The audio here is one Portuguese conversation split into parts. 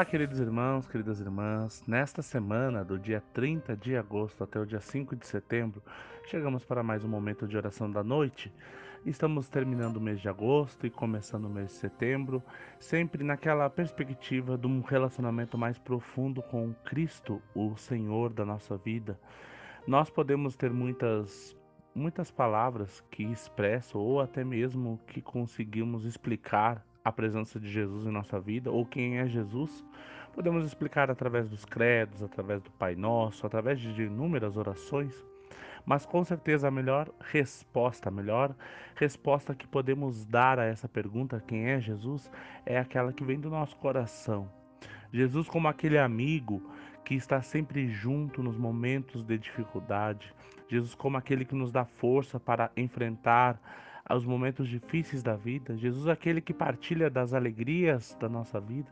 Olá, queridos irmãos, queridas irmãs. Nesta semana, do dia 30 de agosto até o dia 5 de setembro, chegamos para mais um momento de oração da noite. Estamos terminando o mês de agosto e começando o mês de setembro, sempre naquela perspectiva de um relacionamento mais profundo com Cristo, o Senhor da nossa vida. Nós podemos ter muitas muitas palavras que expressam ou até mesmo que conseguimos explicar a presença de Jesus em nossa vida ou quem é Jesus, podemos explicar através dos credos, através do Pai Nosso, através de inúmeras orações. Mas com certeza a melhor resposta, a melhor resposta que podemos dar a essa pergunta, quem é Jesus, é aquela que vem do nosso coração. Jesus como aquele amigo que está sempre junto nos momentos de dificuldade. Jesus como aquele que nos dá força para enfrentar aos momentos difíceis da vida. Jesus, aquele que partilha das alegrias da nossa vida.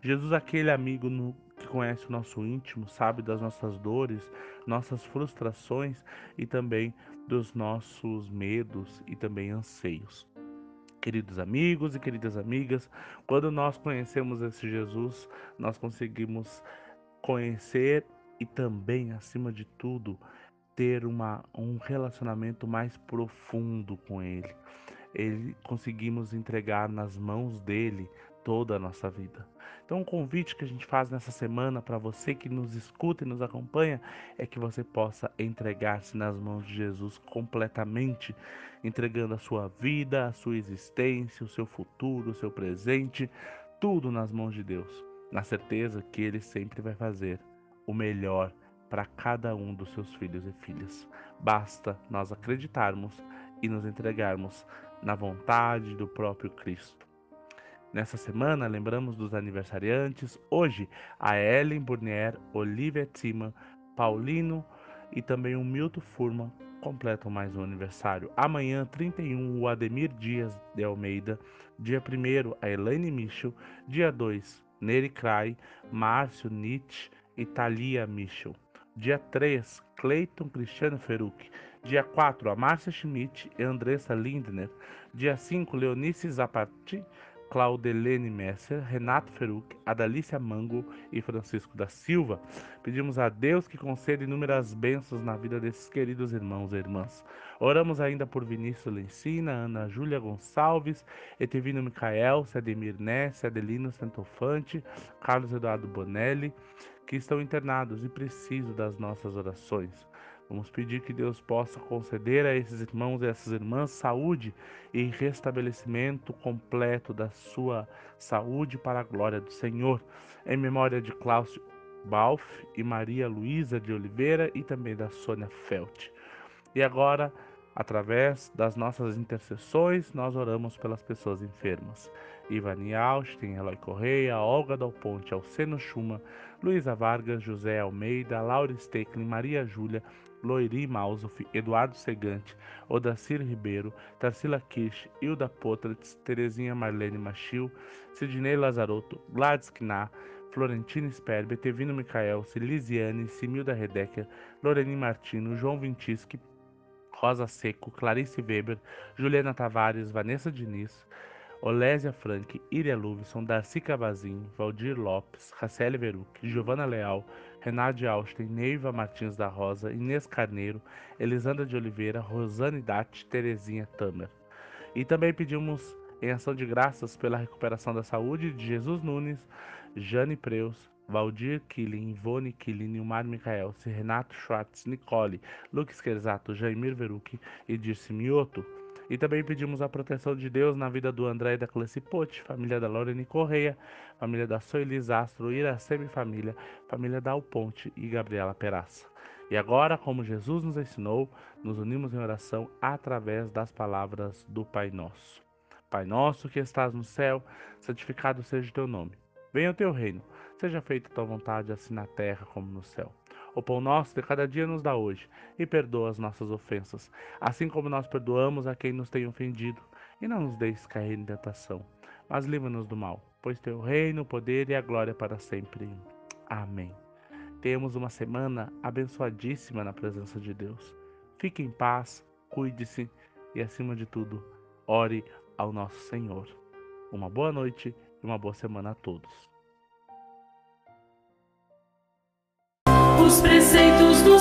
Jesus, aquele amigo no, que conhece o nosso íntimo, sabe das nossas dores, nossas frustrações e também dos nossos medos e também anseios. Queridos amigos e queridas amigas, quando nós conhecemos esse Jesus, nós conseguimos conhecer e também, acima de tudo, ter uma, um relacionamento mais profundo com Ele. Ele conseguimos entregar nas mãos dele toda a nossa vida. Então, um convite que a gente faz nessa semana para você que nos escuta e nos acompanha é que você possa entregar-se nas mãos de Jesus completamente, entregando a sua vida, a sua existência, o seu futuro, o seu presente, tudo nas mãos de Deus, na certeza que Ele sempre vai fazer o melhor para cada um dos seus filhos e filhas. Basta nós acreditarmos e nos entregarmos na vontade do próprio Cristo. Nessa semana, lembramos dos aniversariantes. Hoje, a Ellen Burnier, Olivia Tima, Paulino e também o Milton Furman completam mais um aniversário. Amanhã, 31, o Ademir Dias de Almeida. Dia 1, a Elaine Michel. Dia 2, Neri Cray, Márcio Nietzsche e Thalia Michel. Dia 3, Cleiton Cristiano Feruc. Dia 4, a Márcia Schmidt e Andressa Lindner. Dia 5, Leonice Zapati, Claudelene Messer, Renato Feruc, Adalícia Mango e Francisco da Silva. Pedimos a Deus que conceda inúmeras bênçãos na vida desses queridos irmãos e irmãs. Oramos ainda por Vinícius Lencina, Ana Júlia Gonçalves, Etevino Micael, Cedemir Ness, Adelino Santofante, Carlos Eduardo Bonelli, que estão internados e precisam das nossas orações. Vamos pedir que Deus possa conceder a esses irmãos e essas irmãs saúde e restabelecimento completo da sua saúde para a glória do Senhor. Em memória de Cláudio Balf e Maria Luísa de Oliveira e também da Sônia Felt. E agora, através das nossas intercessões, nós oramos pelas pessoas enfermas. Ivani Austin, Eloy Correia, Olga Dal Ponte, Alceno Schuma, Luísa Vargas, José Almeida, Laura Stecklin, Maria Júlia, Loiri Mausuf, Eduardo Segante, Odacir Ribeiro, Tarsila Kirsch, Hilda Potratz, Terezinha Marlene Machil, Sidney Lazarotto, Gladys Kná, Florentina Sperber, Tevino Micael, Silisiane, Similda Redecker, Loreni Martino, João Vintischi, Rosa Seco, Clarice Weber, Juliana Tavares, Vanessa Diniz, Olésia Frank, Iria Luvison, Darcy Cabazin, Valdir Lopes, Raceli Veruc, Giovana Leal, Renate Austin, Neiva Martins da Rosa, Inês Carneiro, Elisandra de Oliveira, Rosane Datti, Terezinha Tamer. E também pedimos em ação de graças pela recuperação da saúde de Jesus Nunes, Jane Preus, Valdir Killing, Ivone Killing, Nilmar Michaelsi, Renato Schwartz, Nicole, Lucas Querzato, Jaimir Veruc e Dirce Mioto. E também pedimos a proteção de Deus na vida do André e da Cleci Pote, família da Lorene Correia, família da Soelis Astro, Iraceme Família, família da Alponte e Gabriela Peraça. E agora, como Jesus nos ensinou, nos unimos em oração através das palavras do Pai Nosso. Pai nosso que estás no céu, santificado seja o teu nome. Venha o teu reino, seja feita a tua vontade, assim na terra como no céu. O pão nosso de cada dia nos dá hoje, e perdoa as nossas ofensas, assim como nós perdoamos a quem nos tem ofendido. E não nos deixes cair em tentação, mas livra-nos do mal, pois teu reino, o poder e a glória para sempre. Amém. Temos uma semana abençoadíssima na presença de Deus. Fique em paz, cuide-se e, acima de tudo, ore ao nosso Senhor. Uma boa noite e uma boa semana a todos.